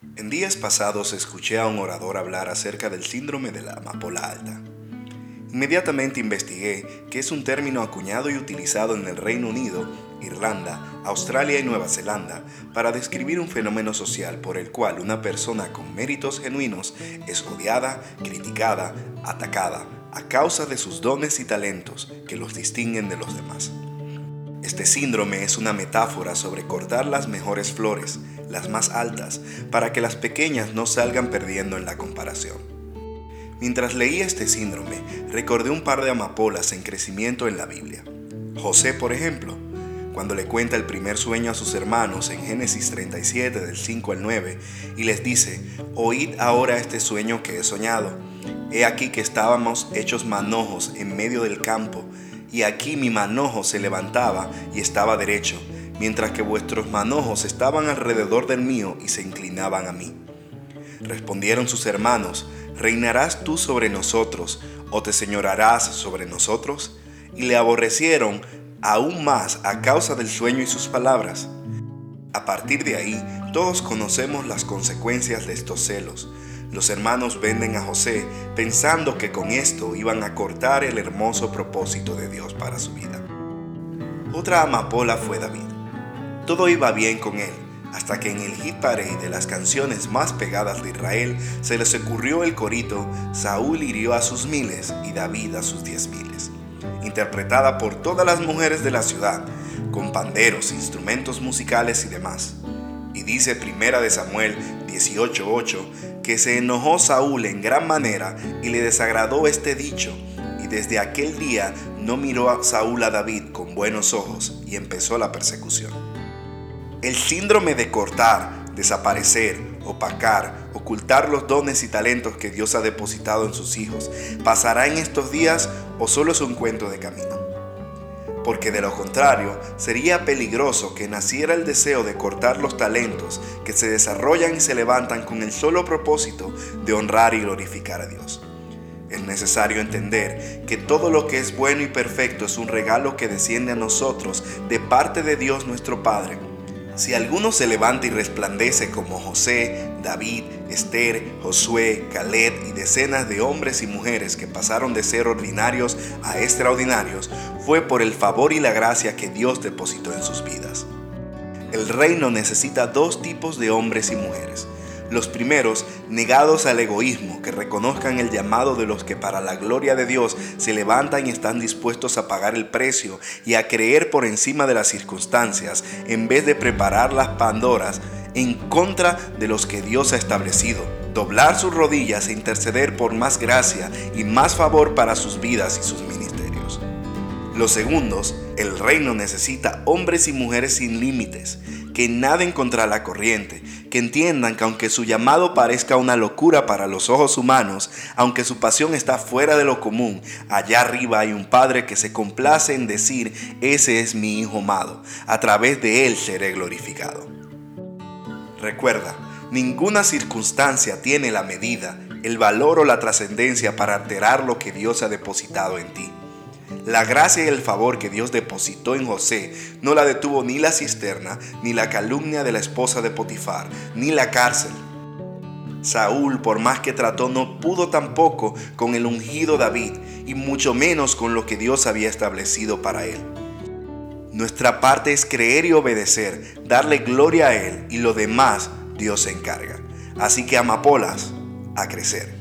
En días pasados escuché a un orador hablar acerca del síndrome de la amapola alta. Inmediatamente investigué que es un término acuñado y utilizado en el Reino Unido, Irlanda, Australia y Nueva Zelanda para describir un fenómeno social por el cual una persona con méritos genuinos es odiada, criticada, atacada, a causa de sus dones y talentos que los distinguen de los demás. Este síndrome es una metáfora sobre cortar las mejores flores, las más altas, para que las pequeñas no salgan perdiendo en la comparación. Mientras leía este síndrome, recordé un par de amapolas en crecimiento en la Biblia. José, por ejemplo, cuando le cuenta el primer sueño a sus hermanos en Génesis 37 del 5 al 9 y les dice, oíd ahora este sueño que he soñado. He aquí que estábamos hechos manojos en medio del campo y aquí mi manojo se levantaba y estaba derecho, mientras que vuestros manojos estaban alrededor del mío y se inclinaban a mí. Respondieron sus hermanos, ¿reinarás tú sobre nosotros o te señorarás sobre nosotros? Y le aborrecieron aún más a causa del sueño y sus palabras. A partir de ahí, todos conocemos las consecuencias de estos celos los hermanos venden a José pensando que con esto iban a cortar el hermoso propósito de Dios para su vida. Otra amapola fue David. Todo iba bien con él, hasta que en el hit parade de las canciones más pegadas de Israel se les ocurrió el corito Saúl hirió a sus miles y David a sus diez miles, interpretada por todas las mujeres de la ciudad, con panderos, instrumentos musicales y demás. Y dice Primera de Samuel 18:8 que se enojó Saúl en gran manera y le desagradó este dicho, y desde aquel día no miró a Saúl a David con buenos ojos y empezó la persecución. El síndrome de cortar, desaparecer, opacar, ocultar los dones y talentos que Dios ha depositado en sus hijos, ¿pasará en estos días o solo es un cuento de camino? porque de lo contrario sería peligroso que naciera el deseo de cortar los talentos que se desarrollan y se levantan con el solo propósito de honrar y glorificar a Dios. Es necesario entender que todo lo que es bueno y perfecto es un regalo que desciende a nosotros de parte de Dios nuestro Padre si alguno se levanta y resplandece como José, David, Esther, Josué, Caleb y decenas de hombres y mujeres que pasaron de ser ordinarios a extraordinarios, fue por el favor y la gracia que Dios depositó en sus vidas. El reino necesita dos tipos de hombres y mujeres los primeros, negados al egoísmo, que reconozcan el llamado de los que para la gloria de Dios se levantan y están dispuestos a pagar el precio y a creer por encima de las circunstancias, en vez de preparar las pandoras en contra de los que Dios ha establecido. Doblar sus rodillas e interceder por más gracia y más favor para sus vidas y sus ministerios. Los segundos, el reino necesita hombres y mujeres sin límites, que naden contra la corriente, que entiendan que aunque su llamado parezca una locura para los ojos humanos, aunque su pasión está fuera de lo común, allá arriba hay un Padre que se complace en decir, ese es mi Hijo amado, a través de él seré glorificado. Recuerda, ninguna circunstancia tiene la medida, el valor o la trascendencia para alterar lo que Dios ha depositado en ti. La gracia y el favor que Dios depositó en José no la detuvo ni la cisterna, ni la calumnia de la esposa de Potifar, ni la cárcel. Saúl, por más que trató, no pudo tampoco con el ungido David, y mucho menos con lo que Dios había establecido para él. Nuestra parte es creer y obedecer, darle gloria a Él, y lo demás Dios se encarga. Así que amapolas, a crecer.